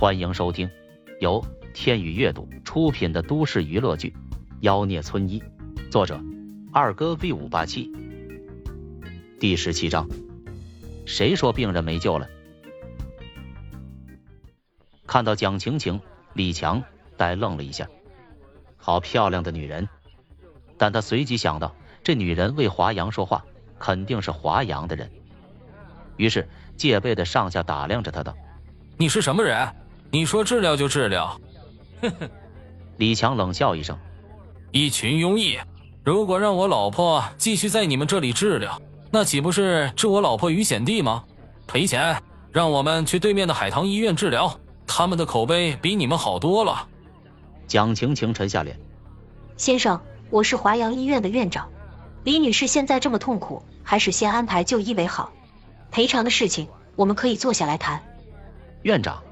欢迎收听由天宇阅读出品的都市娱乐剧《妖孽村医》，作者二哥 V 五八七，第十七章。谁说病人没救了？看到蒋晴晴，李强呆愣了一下。好漂亮的女人，但他随即想到，这女人为华阳说话，肯定是华阳的人。于是戒备的上下打量着他，道：“你是什么人？”你说治疗就治疗，哼哼！李强冷笑一声：“一群庸医，如果让我老婆继续在你们这里治疗，那岂不是置我老婆于险地吗？赔钱，让我们去对面的海棠医院治疗，他们的口碑比你们好多了。”蒋晴晴沉下脸：“先生，我是华阳医院的院长，李女士现在这么痛苦，还是先安排就医为好。赔偿的事情，我们可以坐下来谈。”院长。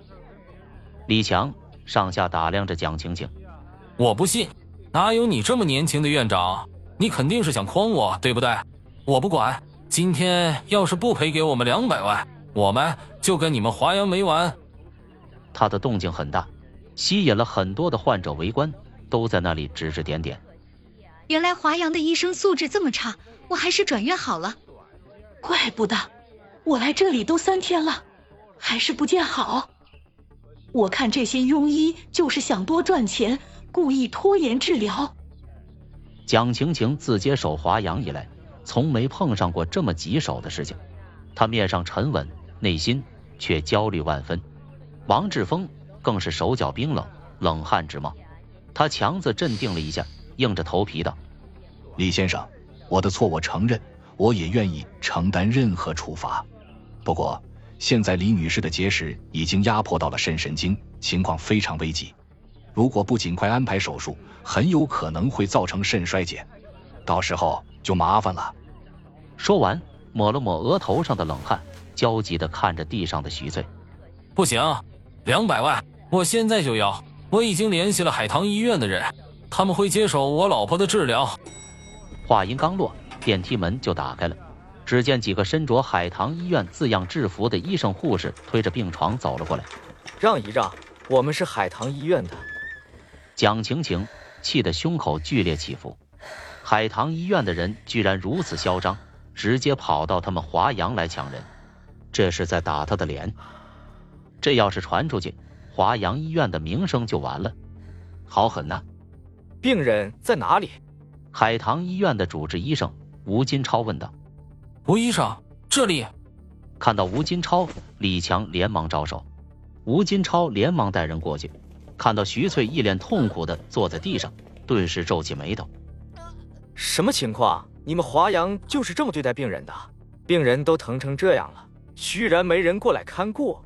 李强上下打量着蒋晴晴，我不信，哪有你这么年轻的院长？你肯定是想诓我，对不对？我不管，今天要是不赔给我们两百万，我们就跟你们华阳没完。他的动静很大，吸引了很多的患者围观，都在那里指指点点。原来华阳的医生素质这么差，我还是转院好了。怪不得，我来这里都三天了，还是不见好。我看这些庸医就是想多赚钱，故意拖延治疗。蒋晴晴自接手华阳以来，从没碰上过这么棘手的事情。她面上沉稳，内心却焦虑万分。王志峰更是手脚冰冷，冷汗直冒。他强自镇定了一下，硬着头皮道：“李先生，我的错我承认，我也愿意承担任何处罚。不过……”现在李女士的结石已经压迫到了肾神经，情况非常危急。如果不尽快安排手术，很有可能会造成肾衰竭，到时候就麻烦了。说完，抹了抹额头上的冷汗，焦急地看着地上的徐翠。不行，两百万，我现在就要！我已经联系了海棠医院的人，他们会接手我老婆的治疗。话音刚落，电梯门就打开了。只见几个身着海棠医院字样制服的医生护士推着病床走了过来，让一让，我们是海棠医院的。蒋晴晴气得胸口剧烈起伏，海棠医院的人居然如此嚣张，直接跑到他们华阳来抢人，这是在打他的脸。这要是传出去，华阳医院的名声就完了。好狠呐！病人在哪里？海棠医院的主治医生吴金超问道。吴医生，这里。看到吴金超，李强连忙招手。吴金超连忙带人过去，看到徐翠一脸痛苦的坐在地上，顿时皱起眉头。什么情况？你们华阳就是这么对待病人的？病人都疼成这样了，居然没人过来看顾？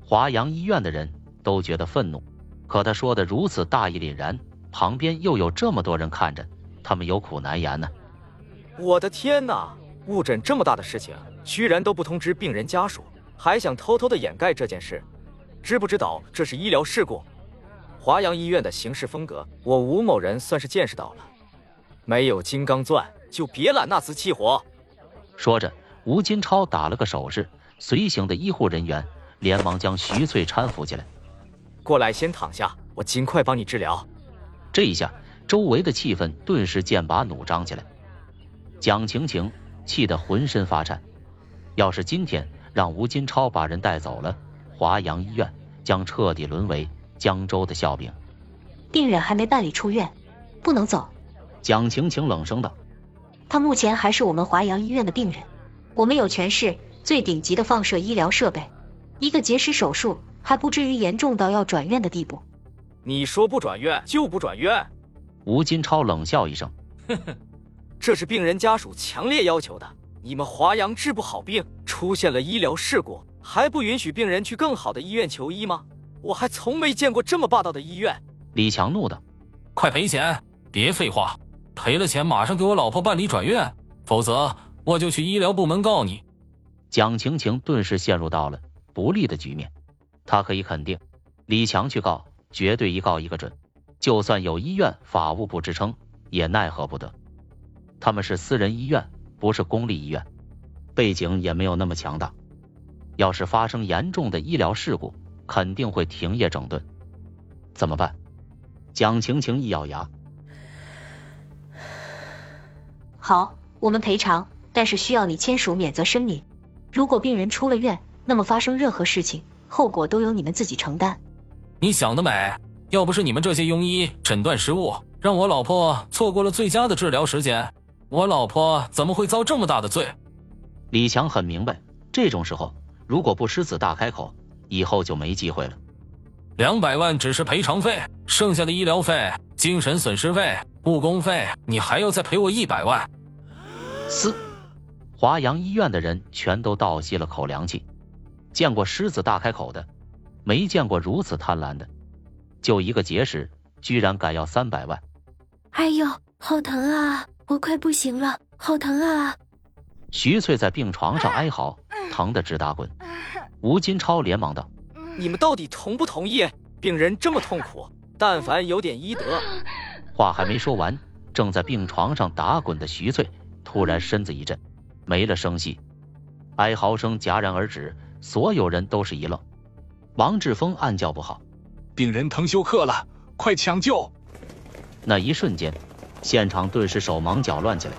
华阳医院的人都觉得愤怒，可他说的如此大义凛然，旁边又有这么多人看着，他们有苦难言呢。我的天哪！误诊这么大的事情，居然都不通知病人家属，还想偷偷的掩盖这件事，知不知道这是医疗事故？华阳医院的行事风格，我吴某人算是见识到了。没有金刚钻，就别揽那瓷器活。说着，吴金超打了个手势，随行的医护人员连忙将徐翠搀扶起来。过来，先躺下，我尽快帮你治疗。这一下，周围的气氛顿时剑拔弩张起来。蒋晴晴。气得浑身发颤。要是今天让吴金超把人带走了，华阳医院将彻底沦为江州的笑柄。病人还没办理出院，不能走。蒋晴晴冷声道：“他目前还是我们华阳医院的病人，我们有全市最顶级的放射医疗设备，一个结石手术还不至于严重到要转院的地步。”你说不转院就不转院？吴金超冷笑一声：“哼哼。”这是病人家属强烈要求的。你们华阳治不好病，出现了医疗事故，还不允许病人去更好的医院求医吗？我还从没见过这么霸道的医院。李强怒道：“快赔钱！别废话，赔了钱马上给我老婆办理转院，否则我就去医疗部门告你。”蒋晴晴顿时陷入到了不利的局面。她可以肯定，李强去告，绝对一告一个准。就算有医院法务部支撑，也奈何不得。他们是私人医院，不是公立医院，背景也没有那么强大。要是发生严重的医疗事故，肯定会停业整顿。怎么办？蒋晴晴一咬牙，好，我们赔偿，但是需要你签署免责声明。如果病人出了院，那么发生任何事情，后果都由你们自己承担。你想得美！要不是你们这些庸医诊断失误，让我老婆错过了最佳的治疗时间，我老婆怎么会遭这么大的罪？李强很明白，这种时候如果不狮子大开口，以后就没机会了。两百万只是赔偿费，剩下的医疗费、精神损失费、误工费，你还要再赔我一百万。嘶！华阳医院的人全都倒吸了口凉气。见过狮子大开口的，没见过如此贪婪的。就一个结石，居然敢要三百万！哎呦，好疼啊！我快不行了，好疼啊！徐翠在病床上哀嚎，疼得直打滚。吴金超连忙道：“你们到底同不同意？病人这么痛苦，但凡有点医德……”话还没说完，正在病床上打滚的徐翠突然身子一震，没了声息，哀嚎声戛然而止。所有人都是一愣。王志峰暗叫不好。病人疼休克了，快抢救！那一瞬间，现场顿时手忙脚乱起来。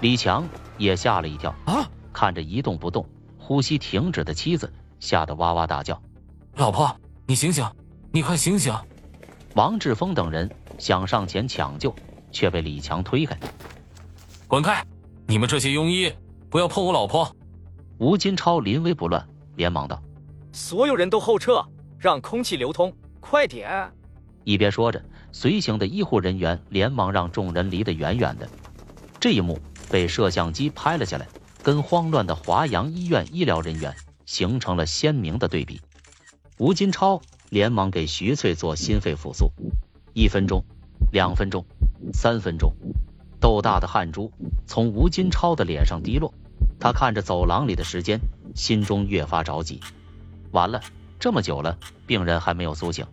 李强也吓了一跳啊！看着一动不动、呼吸停止的妻子，吓得哇哇大叫：“老婆，你醒醒，你快醒醒！”王志峰等人想上前抢救，却被李强推开：“滚开！你们这些庸医，不要碰我老婆！”吴金超临危不乱，连忙道：“所有人都后撤，让空气流通。”快点！一边说着，随行的医护人员连忙让众人离得远远的。这一幕被摄像机拍了下来，跟慌乱的华阳医院医疗人员形成了鲜明的对比。吴金超连忙给徐翠做心肺复苏，一分钟、两分钟、三分钟，豆大的汗珠从吴金超的脸上滴落。他看着走廊里的时间，心中越发着急。完了！这么久了，病人还没有苏醒。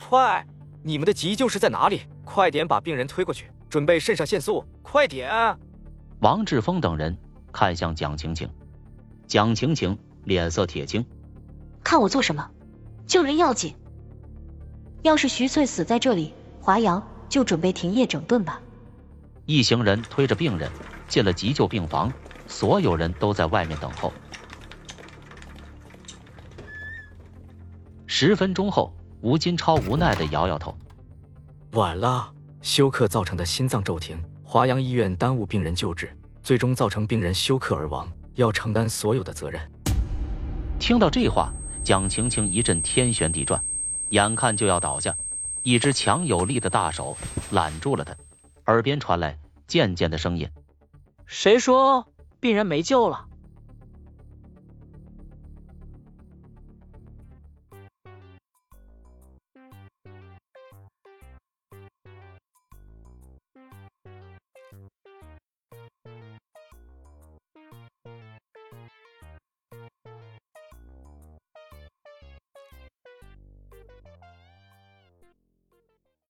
快，你们的急救室在哪里？快点把病人推过去，准备肾上腺素，快点！王志峰等人看向蒋晴晴，蒋晴晴脸色铁青，看我做什么？救人要紧。要是徐翠死在这里，华阳就准备停业整顿吧。一行人推着病人进了急救病房，所有人都在外面等候。十分钟后，吴金超无奈的摇摇头：“晚了，休克造成的心脏骤停，华阳医院耽误病人救治，最终造成病人休克而亡，要承担所有的责任。”听到这话，蒋晴晴一阵天旋地转，眼看就要倒下，一只强有力的大手揽住了她，耳边传来渐渐的声音：“谁说病人没救了？